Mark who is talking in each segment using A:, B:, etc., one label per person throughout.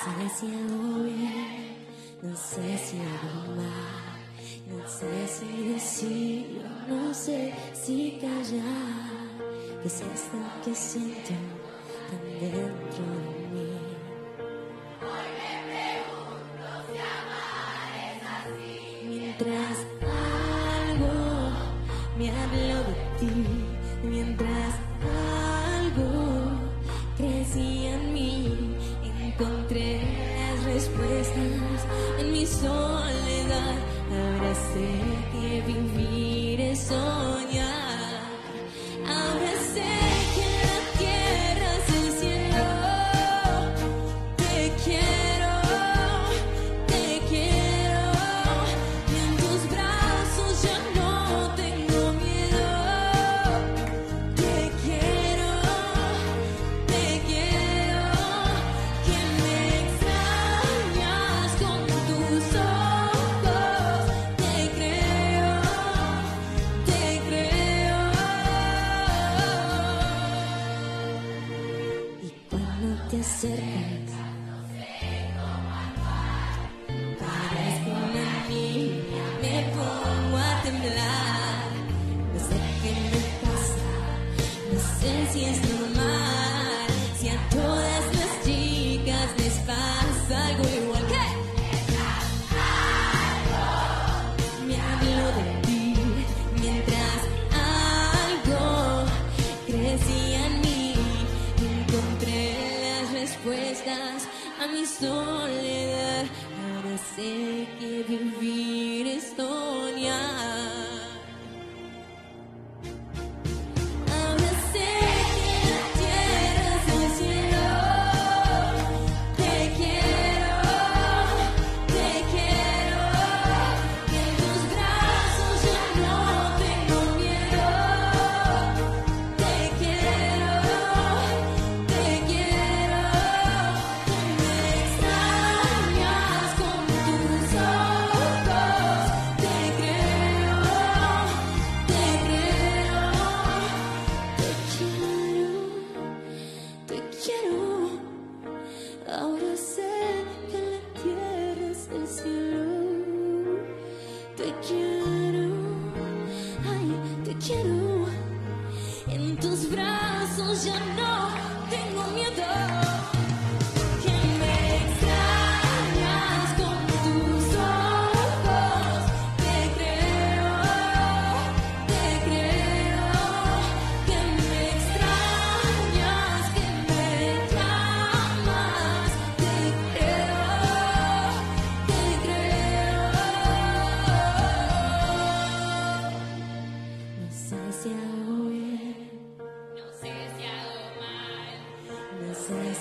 A: sé si hago bien, no sé si hago mal, no sé si decir, no sé si callar. ¿Qué es esto que siento tan dentro de mí? Mientras algo me habló de ti, mientras algo crecía encontré las respuestas en mi soledad. Te acercas, parezco una niña, me pongo a temblar. No sé qué me pasa, no sé si es normal, si a todas respuestas a mi soledad. Ahora sé que vivir En tus brazos ya no tengo miedo.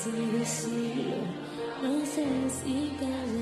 B: Mal.
A: No sé si decir, no sé si callar.